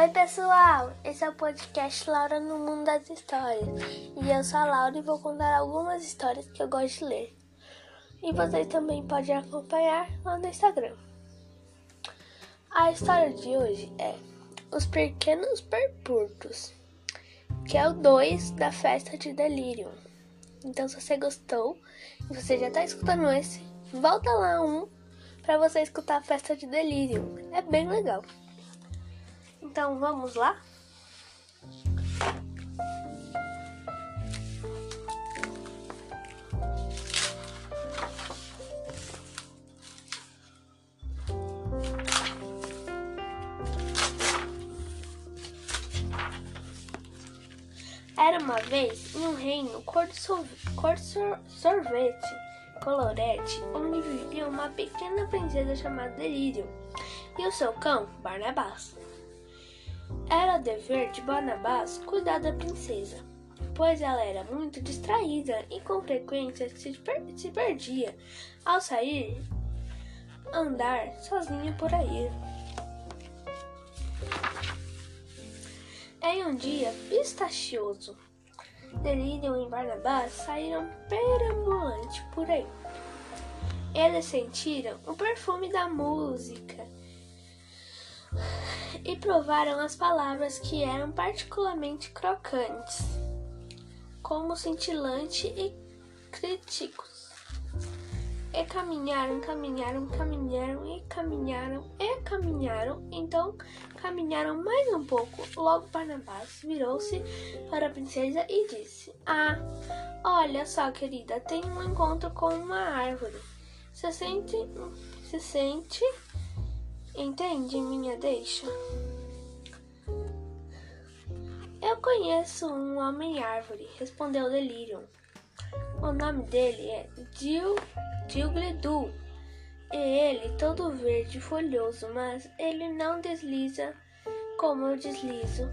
Oi, pessoal! Esse é o podcast Laura no Mundo das Histórias. E eu sou a Laura e vou contar algumas histórias que eu gosto de ler. E vocês também podem acompanhar lá no Instagram. A história de hoje é Os Pequenos Perpurtos, que é o 2 da festa de Delírio. Então, se você gostou e você já está escutando esse, volta lá um para você escutar a festa de Delírio. É bem legal. Então vamos lá? Era uma vez em um reino cor, cor sorvete, colorete, onde vivia uma pequena princesa chamada Delírio e o seu cão, Barnabás. Era dever de Barnabás cuidar da princesa, pois ela era muito distraída e com frequência se, per se perdia ao sair andar sozinha por aí. Em um dia pistachioso, Delírio e Barnabás saíram perambulante por aí. Eles sentiram o perfume da música e provaram as palavras que eram particularmente crocantes, como cintilante e críticos. E caminharam, caminharam, caminharam e caminharam e caminharam. Então caminharam mais um pouco. Logo Barnabás virou-se para a princesa e disse: Ah, olha só, querida, tenho um encontro com uma árvore. Se sente, se sente Entende minha deixa? Eu conheço um homem-árvore, respondeu Delirium. O nome dele é Dil, Dilgledu. E ele todo verde folhoso, mas ele não desliza como eu deslizo.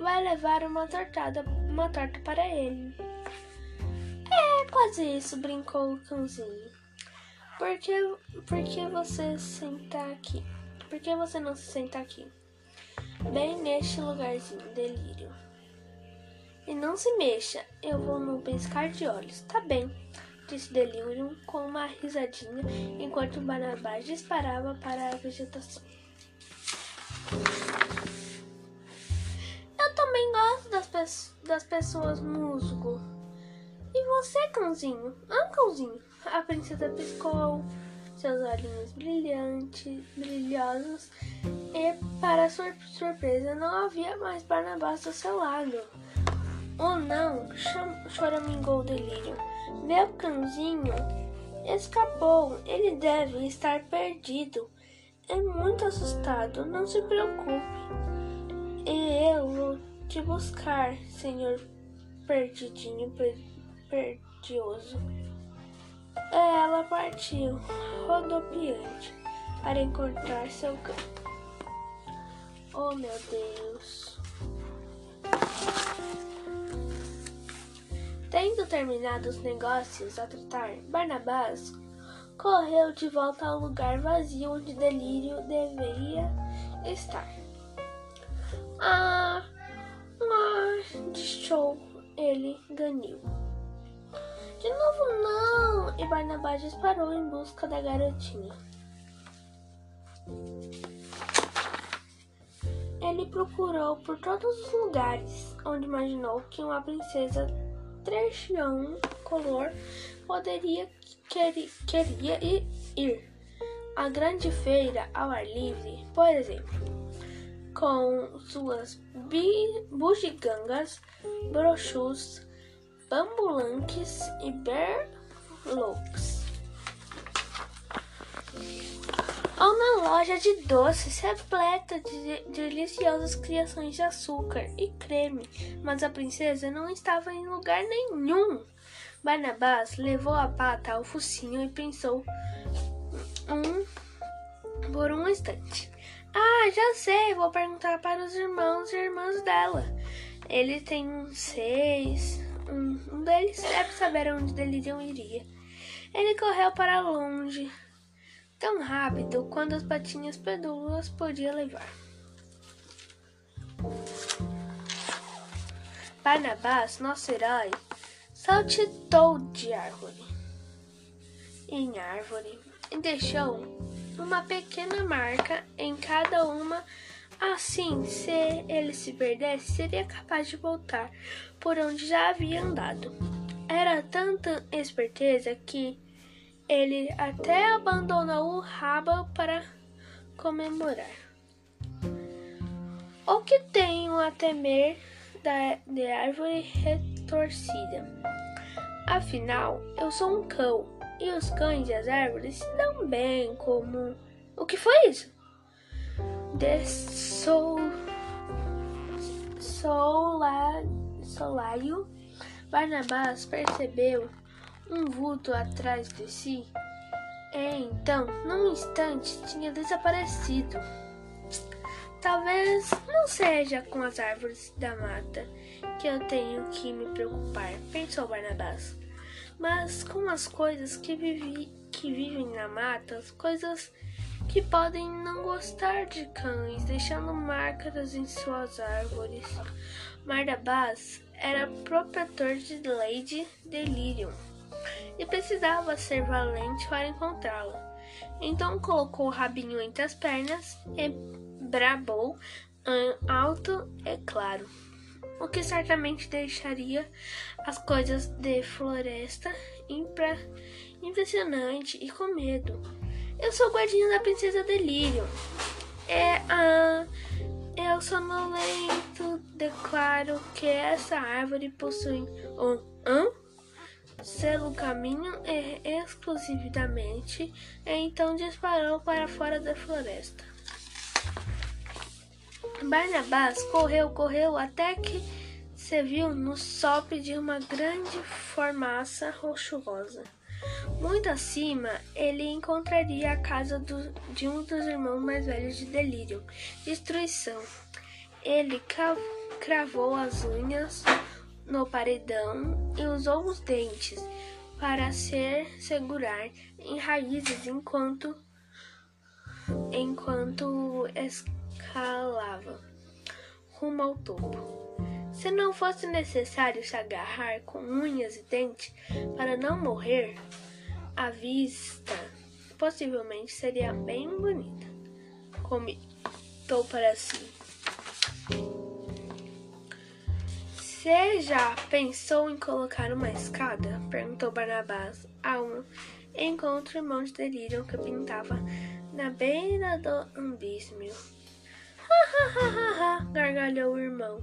Vai levar uma tortada, uma torta para ele. É quase isso, brincou o cãozinho. Por que, por que você senta aqui? Por que você não se senta aqui? Bem neste lugarzinho, delírio. E não se mexa, eu vou no piscar de olhos. Tá bem, disse Delírio com uma risadinha, enquanto Barnabás disparava para a vegetação. Eu também gosto das, pe das pessoas musgo. E você, cãozinho? Ah, cãozinho. A princesa piscou seus olhinhos brilhantes, brilhosos, e, para sua surpresa, não havia mais Barnabás do seu lado. Oh não! choramingou o delírio. Meu cãozinho escapou. Ele deve estar perdido. É muito assustado. Não se preocupe. E eu vou te buscar, senhor perdidinho per perdioso. Ela partiu, rodopiante, para encontrar seu cão. Oh meu Deus! Tendo terminado os negócios a tratar, Barnabás correu de volta ao lugar vazio onde Delírio deveria estar. Ah, ah, show ele ganhou. De novo não! E Barnabás disparou em busca da garotinha. Ele procurou por todos os lugares onde imaginou que uma princesa trechão color poderia queria, queria ir. A grande feira ao ar livre, por exemplo, com suas bugigangas, brochus, bambulanques e berlocks. Ou na loja de doces repleta de deliciosas criações de açúcar e creme, mas a princesa não estava em lugar nenhum. Barnabás levou a pata ao focinho e pensou um, por um instante. Ah, já sei, vou perguntar para os irmãos e irmãs dela. Ele tem seis, um, deles deve saber onde Delirium iria. Ele correu para longe, tão rápido quanto as patinhas pedúlas podia levar. Barnabás, nosso herói, saltitou de árvore em árvore e deixou uma pequena marca em cada uma. Assim, se ele se perdesse, seria capaz de voltar por onde já havia andado. Era tanta esperteza que ele até abandonou o rabo para comemorar. O que tenho a temer da, de árvore retorcida? Afinal, eu sou um cão e os cães e as árvores se dão bem como. O que foi isso? De sol. Sola, solaio, Barnabás percebeu um vulto atrás de si. E então, num instante, tinha desaparecido. Talvez não seja com as árvores da mata que eu tenho que me preocupar, pensou Barnabás, mas com as coisas que, vivi, que vivem na mata, as coisas que podem não gostar de cães, deixando marcas em suas árvores. Barnabás era protetor de Lady Delirium e precisava ser valente para encontrá-la. Então colocou o rabinho entre as pernas e bravou alto e claro, o que certamente deixaria as coisas de floresta impressionante e com medo. Eu sou o guardinha da princesa Delírio. É a. Eu sonolento declaro que essa árvore possui um. um selo caminho é exclusivamente, e então disparou para fora da floresta. Barnabás correu, correu até que se viu no sopro de uma grande formaça rochosa. Muito acima, ele encontraria a casa do, de um dos irmãos mais velhos de Delírio, Destruição. Ele cravou as unhas no paredão e usou os dentes para se segurar em raízes enquanto enquanto escalava rumo ao topo. Se não fosse necessário se agarrar com unhas e dentes para não morrer, a vista possivelmente seria bem bonita. Comentou para si. Você já pensou em colocar uma escada? Perguntou Barnabás a um encontro irmão de delírio que pintava na beira do abismo. Ha ha ha ha ha! gargalhou o irmão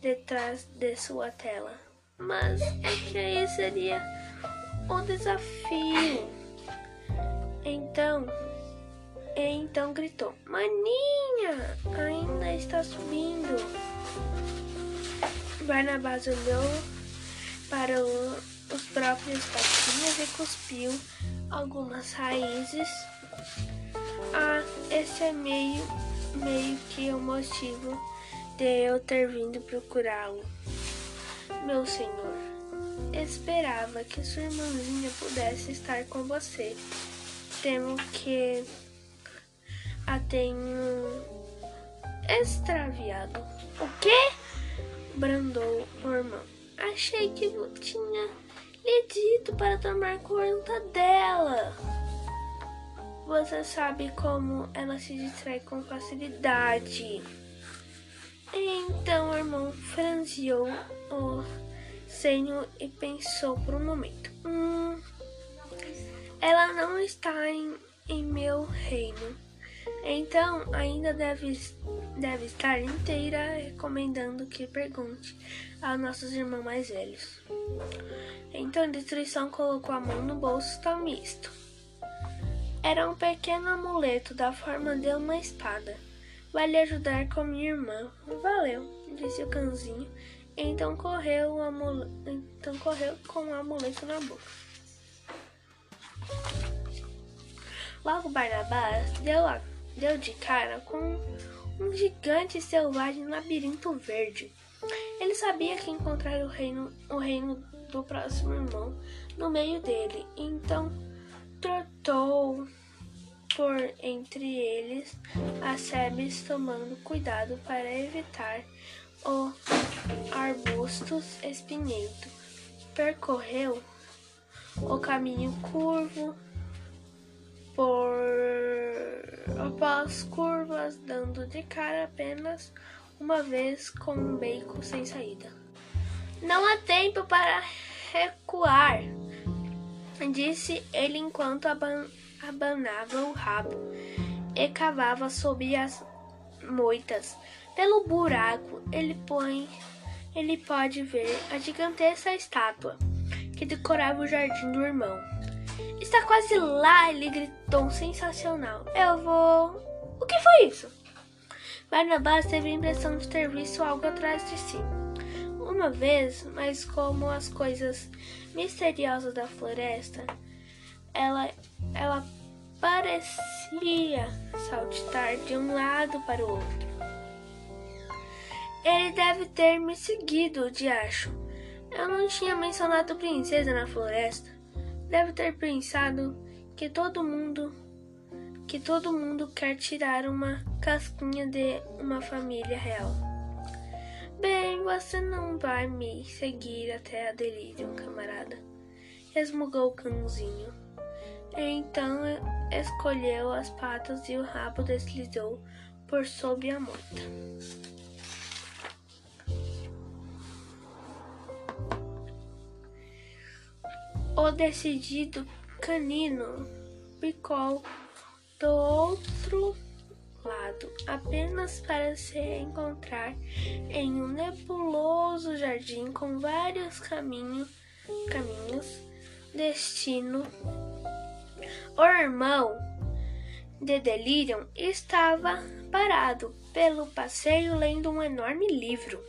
detrás de sua tela. Mas é que aí seria o desafio. Então, então gritou: Maninha, ainda está subindo. Barnabás olhou para os próprios patinhos e cuspiu algumas raízes. Ah, esse é meio, meio que o motivo de eu ter vindo procurá-lo. Meu senhor, esperava que sua irmãzinha pudesse estar com você. Temo que a tenho extraviado. O quê? brandou o irmão. Achei que tinha lhe dito para tomar conta dela. Você sabe como ela se distrai com facilidade. Então o irmão franziu o senho e pensou por um momento. Hum, ela não está em, em meu reino. Então ainda deve deve estar inteira recomendando que pergunte aos nossos irmãos mais velhos. Então a destruição colocou a mão no bolso tão misto. Era um pequeno amuleto da forma de uma espada. Vai lhe ajudar com minha irmã. Valeu, disse o cãozinho. Então correu, o amuleto, então correu com o amuleto na boca. Logo Barnabás deu, a, deu de cara com um gigante selvagem labirinto verde. Ele sabia que encontrar o reino, o reino do próximo irmão no meio dele, então trotou por entre eles as sebes, tomando cuidado para evitar o arbustos espinhento. Percorreu o caminho curvo por após curvas, dando de cara apenas uma vez com um beco sem saída. Não há tempo para recuar, disse ele enquanto aban abanava o rabo e cavava sob as moitas. Pelo buraco, ele põe, ele pode ver a gigantesca estátua que decorava o jardim do irmão. Está quase lá, ele gritou sensacional. Eu vou. O que foi isso? Barnabás teve a impressão de ter visto algo atrás de si. Uma vez, mas como as coisas misteriosas da floresta, ela, ela parecia saltitar de um lado para o outro. Ele deve ter me seguido, diacho. Eu não tinha mencionado princesa na floresta. Deve ter pensado que todo mundo que todo mundo quer tirar uma casquinha de uma família real. Bem, você não vai me seguir até a delírio, camarada. Resmugou o cãozinho. Então escolheu as patas e o rabo deslizou por sob a moita. O decidido canino picou do outro lado, apenas para se encontrar em um nebuloso jardim com vários caminho, caminhos, destino. O irmão de Delirium estava parado pelo passeio lendo um enorme livro.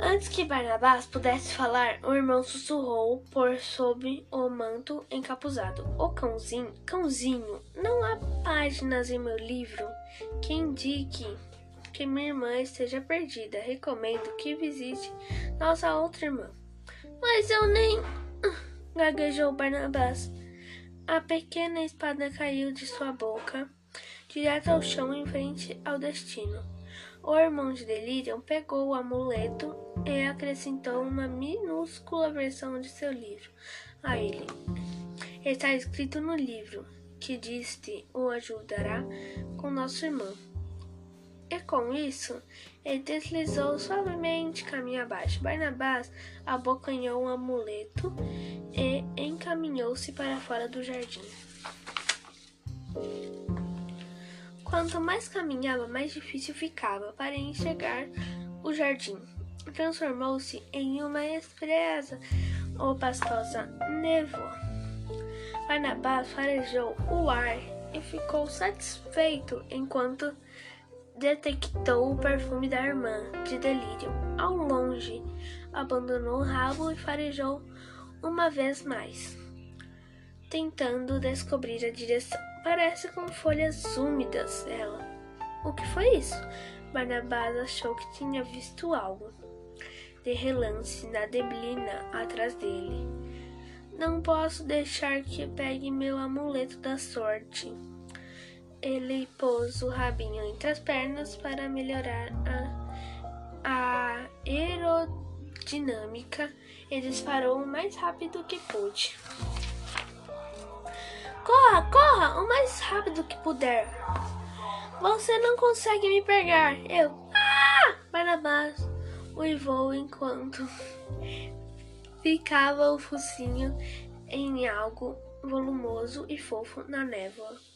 Antes que Barnabás pudesse falar, o irmão sussurrou por sob o manto encapuzado. Ô cãozinho, cãozinho, não há páginas em meu livro que indique que minha irmã esteja perdida. Recomendo que visite nossa outra irmã. Mas eu nem. gaguejou Barnabás. A pequena espada caiu de sua boca, direto ao chão em frente ao destino. O irmão de Delirium pegou o amuleto e acrescentou uma minúscula versão de seu livro a ele. Está escrito no livro que diste o ajudará com nosso irmão. E com isso, ele deslizou suavemente caminho abaixo. Barnabás abocanhou o amuleto e encaminhou-se para fora do jardim. Quanto mais caminhava, mais difícil ficava para enxergar o jardim. Transformou-se em uma espresa ou pastosa névoa. Barnabás farejou o ar e ficou satisfeito enquanto detectou o perfume da irmã de delírio. Ao longe, abandonou o rabo e farejou uma vez mais, tentando descobrir a direção. Parece com folhas úmidas, ela. O que foi isso? Barnabás achou que tinha visto algo. De relance, na neblina atrás dele. Não posso deixar que pegue meu amuleto da sorte. Ele pôs o rabinho entre as pernas para melhorar a, a aerodinâmica e disparou o mais rápido que pôde. Corra, corra, o mais rápido que puder. Você não consegue me pegar. Eu. Ah! Barnabás uivou enquanto ficava o focinho em algo volumoso e fofo na névoa.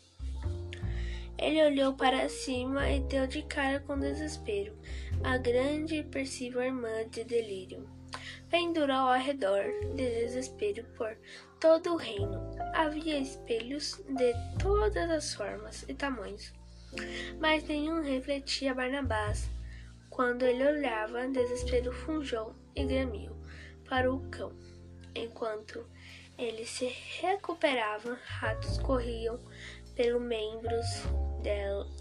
Ele olhou para cima e deu de cara com desespero. A grande e percível irmã de delírio pendurou ao redor de desespero por todo o reino. Havia espelhos de todas as formas e tamanhos, mas nenhum refletia Barnabás. Quando ele olhava, desespero fungiu e gramiu para o cão. Enquanto ele se recuperava, ratos corriam pelos membros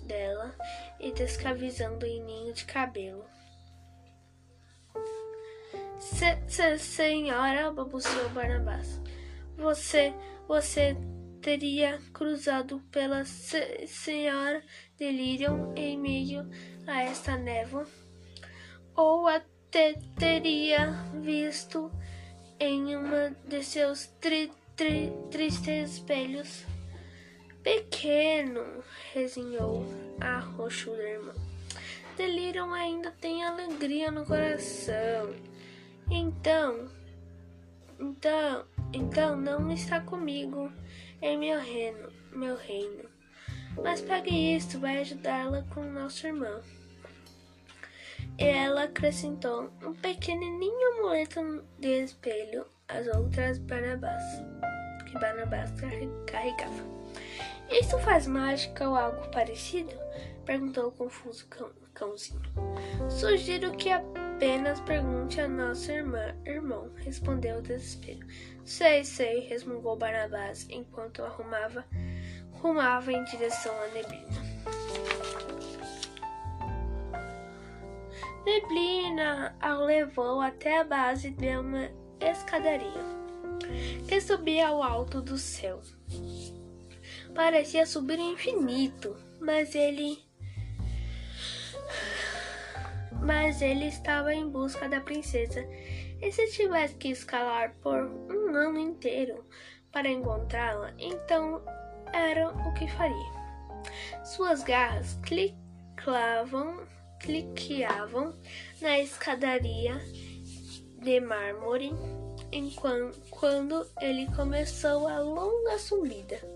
dela e descravizando em ninho de cabelo. Se, se, senhora, balbuciou Barnabás. Você, você teria cruzado pela senhora Delirium em meio a esta névoa, ou até teria visto em uma de seus tri, tri, tristes espelhos. Pequeno, resinhou a roxuda irmã. Delirium ainda tem alegria no coração. Então, então, então não está comigo em meu reino, meu reino. Mas pegue isto, vai ajudá-la com nosso irmão. E ela acrescentou um pequenininho amuleto de espelho às outras Barnabás, que Barnabás carregava. Isso faz mágica ou algo parecido? Perguntou o confuso cão, cãozinho. Sugiro que apenas pergunte a nossa irmã, irmão, respondeu o desespero. Sei, sei, resmungou Barnabás enquanto arrumava, rumava em direção à neblina. Neblina a levou até a base de uma escadaria que subia ao alto do céu. Parecia subir infinito, mas ele mas ele estava em busca da princesa. E se tivesse que escalar por um ano inteiro para encontrá-la, então era o que faria. Suas garras cliclavam cliqueavam na escadaria de mármore enquanto, quando ele começou a longa subida.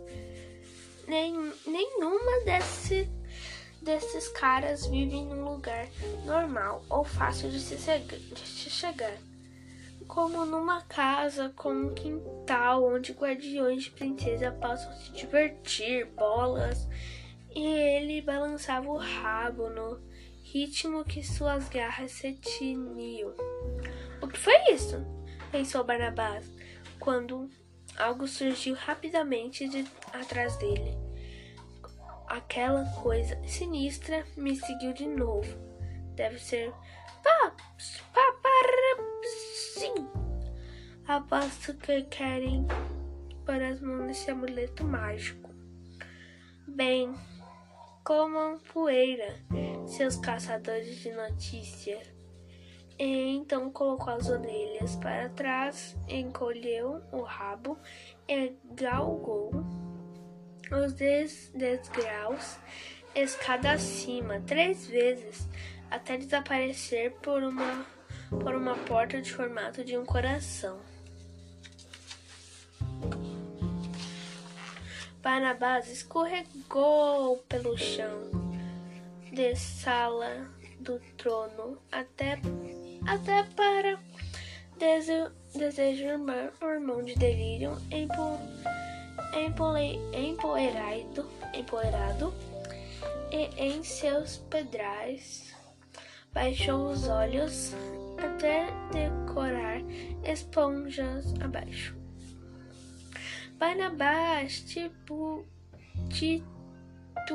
Nem, nenhuma desse, desses caras vive num lugar normal ou fácil de se, de se chegar. Como numa casa com um quintal onde guardiões de princesa possam se divertir, bolas, e ele balançava o rabo no ritmo que suas garras se tiniam. O que foi isso? pensou Barnabás, quando algo surgiu rapidamente de atrás dele. Aquela coisa sinistra me seguiu de novo. Deve ser. Sim. Aposto que querem pôr as mãos nesse amuleto mágico. Bem, comam poeira, seus caçadores de notícias. E então colocou as orelhas para trás, encolheu o rabo e galgou os dez degraus escada acima três vezes até desaparecer por uma, por uma porta de formato de um coração. Barnabás escorregou pelo chão de sala do trono até, até para dese, desejar o irmão de delírio empo, empole, empoeirado, empoeirado e em seus pedrais baixou os olhos até decorar esponjas abaixo. Barnabás tipo, titubeou.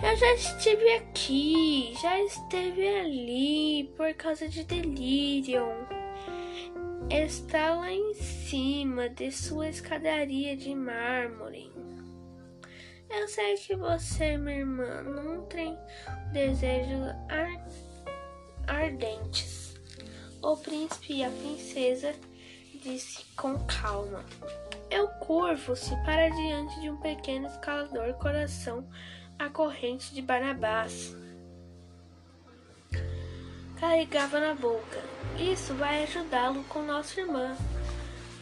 Eu já estive aqui, já esteve ali por causa de delírio. Está lá em cima de sua escadaria de mármore. Eu sei que você, minha irmã, nutrem desejos ar ardentes. O príncipe e a princesa disse com calma. Eu curvo-se para diante de um pequeno escalador coração a corrente de Barnabás. Carregava na boca. Isso vai ajudá-lo com nossa irmã.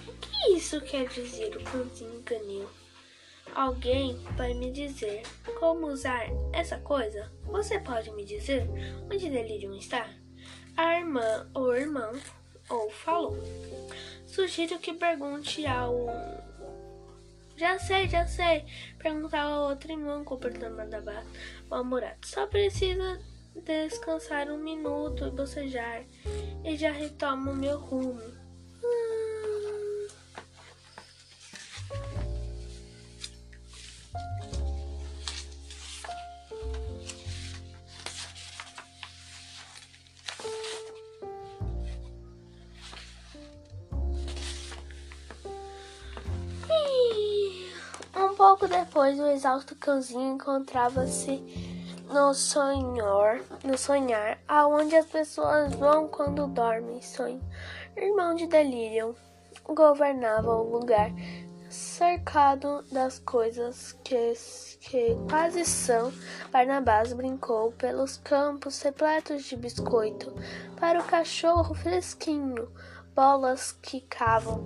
O que isso quer dizer? O cãozinho ganhou. Alguém vai me dizer como usar essa coisa? Você pode me dizer onde Delirium está? A irmã ou irmão ou falou. Sugiro que pergunte ao. Já sei, já sei. Perguntar ao outro irmão completando da mal-humorado. Só precisa descansar um minuto e bocejar. E já retomo meu rumo. Pouco depois, o exausto cãozinho encontrava-se no sonhar, no sonhar, aonde as pessoas vão quando dormem, sonho. Irmão de Delirium governava o lugar, cercado das coisas que, que quase são. Barnabás brincou pelos campos repletos de biscoito, para o cachorro fresquinho, bolas quicavam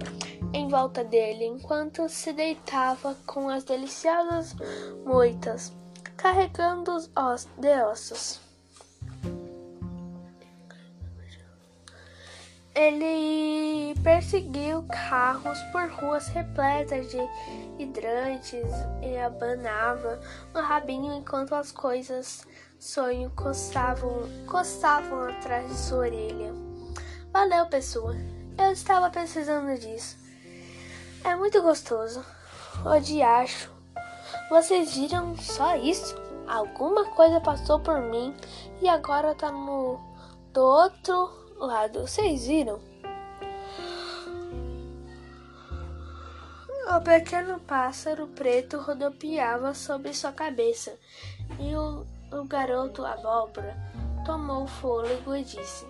em volta dele enquanto se deitava com as deliciosas moitas, carregando os os de ossos. Ele perseguiu carros por ruas repletas de hidrantes e abanava no rabinho enquanto as coisas sonho coçavam, coçavam atrás de sua orelha. Valeu, pessoa. Eu estava precisando disso. É muito gostoso. O diacho. Vocês viram só isso? Alguma coisa passou por mim e agora tá no do outro lado. Vocês viram? O pequeno pássaro preto rodopiava sobre sua cabeça e o, o garoto abóbora tomou fôlego e disse: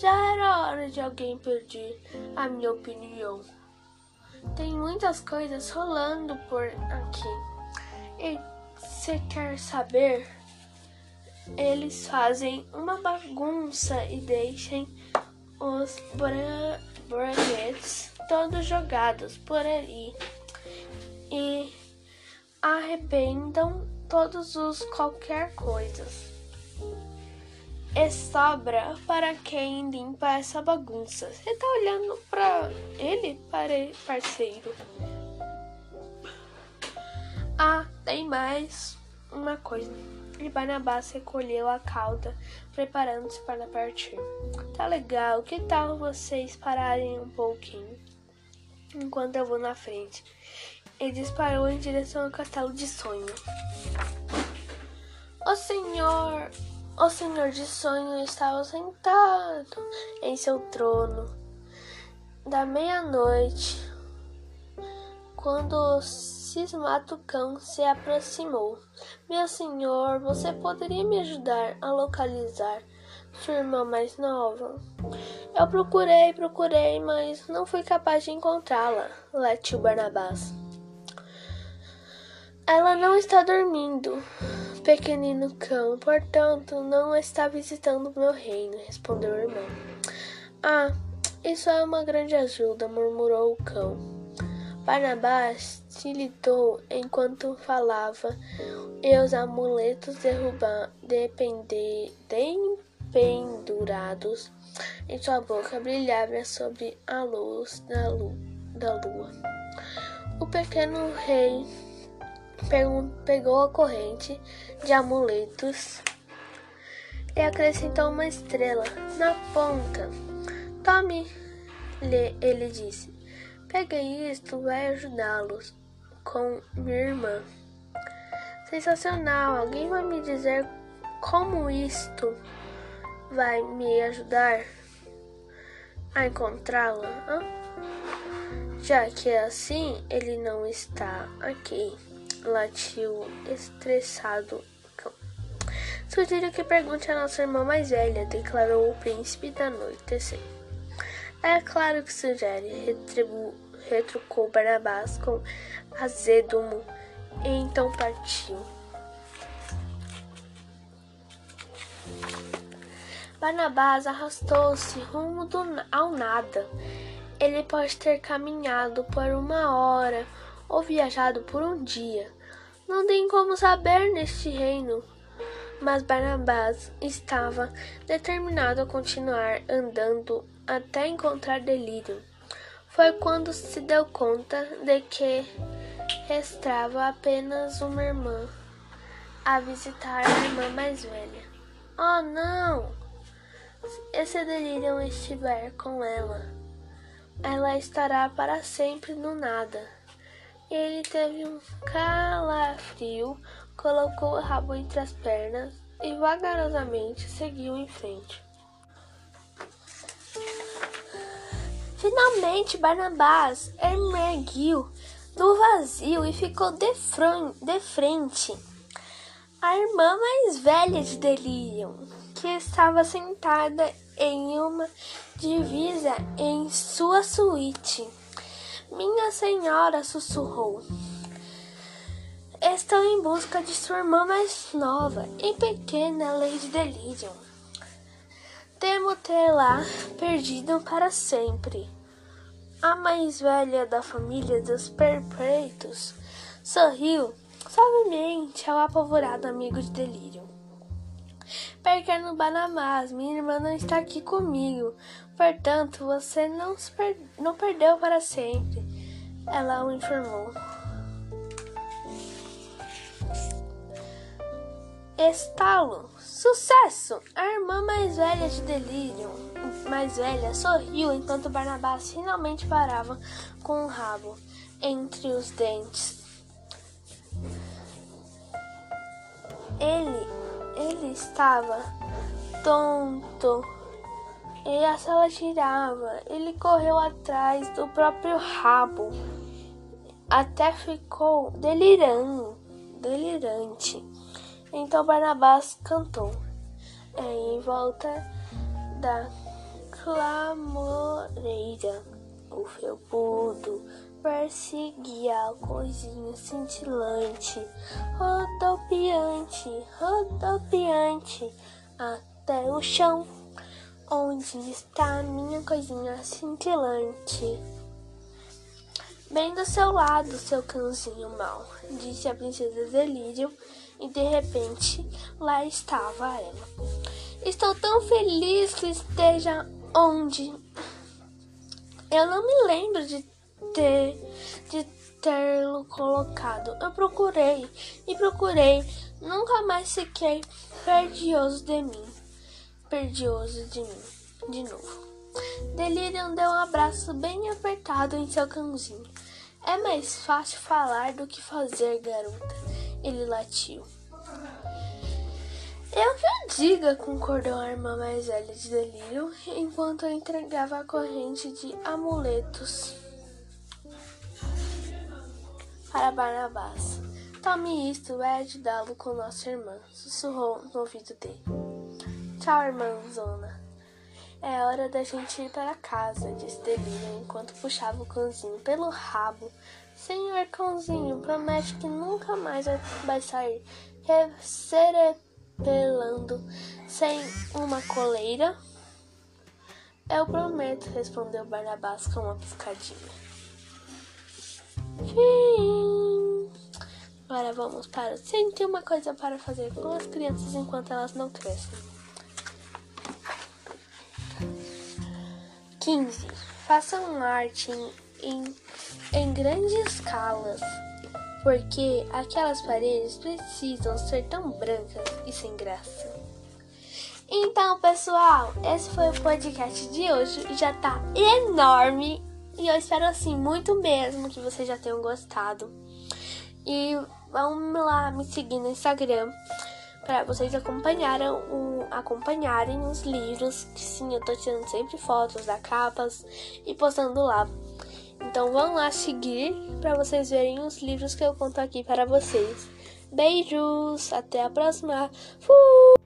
já era hora de alguém pedir a minha opinião. Tem muitas coisas rolando por aqui. E se quer saber, eles fazem uma bagunça e deixem os braguetes todos jogados por ali e arrebentam todos os qualquer coisas e sobra para quem limpa essa bagunça. Você tá olhando para ele, parceiro? Ah, tem mais uma coisa. E Barnabás recolheu a cauda, preparando-se para partir. Tá legal, que tal vocês pararem um pouquinho? Enquanto eu vou na frente. E disparou em direção ao castelo de sonho. O senhor o Senhor de Sonho estava sentado em seu trono da meia-noite, quando o cismado cão se aproximou. Meu senhor, você poderia me ajudar a localizar sua irmã mais nova? Eu procurei, procurei, mas não fui capaz de encontrá-la, latiu Barnabás. Ela não está dormindo, pequenino cão, portanto não está visitando meu reino, respondeu o irmão. Ah, isso é uma grande ajuda, murmurou o cão. Barnabás tilitou enquanto falava, e os amuletos dependurados em sua boca brilhavam sobre a luz da, lu da lua. O pequeno rei pegou a corrente de amuletos e acrescentou uma estrela na ponta. Tome, ele disse. Peguei isto, vai ajudá-los com minha irmã. Sensacional! Alguém vai me dizer como isto vai me ajudar a encontrá-la? Já que é assim, ele não está aqui latiu estressado cão. Sugiro que pergunte a nossa irmã mais velha, declarou o príncipe da noite. É claro que sugere, retribu, retrucou Barnabás com azedumo, e então partiu. Barnabás arrastou-se rumo do, ao nada. Ele pode ter caminhado por uma hora ou viajado por um dia. Não tem como saber neste reino. Mas Barnabás estava determinado a continuar andando até encontrar delírio. Foi quando se deu conta de que restava apenas uma irmã a visitar a irmã mais velha. Oh, não! E se delírio estiver com ela, ela estará para sempre no nada. Ele teve um calafrio, colocou o rabo entre as pernas e vagarosamente seguiu em frente. Finalmente, Barnabás emergiu do vazio e ficou de, de frente a irmã mais velha de Delirium, que estava sentada em uma divisa em sua suíte. Minha senhora sussurrou. Estou em busca de sua irmã mais nova e pequena Lady Delirium. Temo tê-la perdido para sempre. A mais velha da família dos perpétuos sorriu suavemente ao apavorado amigo de delírio. Pequeno Banamás, minha irmã não está aqui comigo, portanto você não, per não perdeu para sempre, ela o informou. Estalo! Sucesso! A irmã mais velha de Delírio, mais velha, sorriu enquanto Barnabás finalmente parava com o rabo entre os dentes. Ele, ele estava tonto e a sala girava. Ele correu atrás do próprio rabo até ficou delirando, delirante. Então Barnabás cantou em volta da clamoreira. O felpudo perseguia a coisinha cintilante, rodopiante, rodopiante, até o chão. Onde está a minha coisinha cintilante? Bem do seu lado, seu cãozinho mau, disse a princesa Delírio e de repente lá estava ela. Estou tão feliz que esteja onde. Eu não me lembro de ter de tê-lo colocado. Eu procurei e procurei, nunca mais fiquei perdioso de mim. Perdioso de mim, de novo. Delirium deu um abraço bem apertado em seu cãozinho. É mais fácil falar do que fazer, garota. Ele latiu. Eu que diga, concordou a irmã mais velha de delírio, enquanto eu entregava a corrente de amuletos para Barnabás. Tome isto, vai ajudá-lo com nossa irmã, sussurrou no ouvido dele. Tchau, irmãzona. É hora da gente ir para casa, disse Delírio enquanto puxava o cãozinho pelo rabo Senhor cãozinho, promete que nunca mais vai sair serepelando sem uma coleira? Eu prometo, respondeu Barnabás com uma piscadinha. Fim. Agora vamos para sentir uma coisa para fazer com as crianças enquanto elas não crescem. 15. Faça uma arte em, em em grandes escalas, porque aquelas paredes precisam ser tão brancas e sem graça. Então, pessoal, esse foi o podcast de hoje já tá enorme. E eu espero assim muito mesmo que vocês já tenham gostado. E vão lá me seguir no Instagram para vocês acompanharem, o, acompanharem os livros, que sim, eu tô tirando sempre fotos da capas e postando lá. Então vão lá seguir para vocês verem os livros que eu conto aqui para vocês. Beijos, até a próxima. Fui!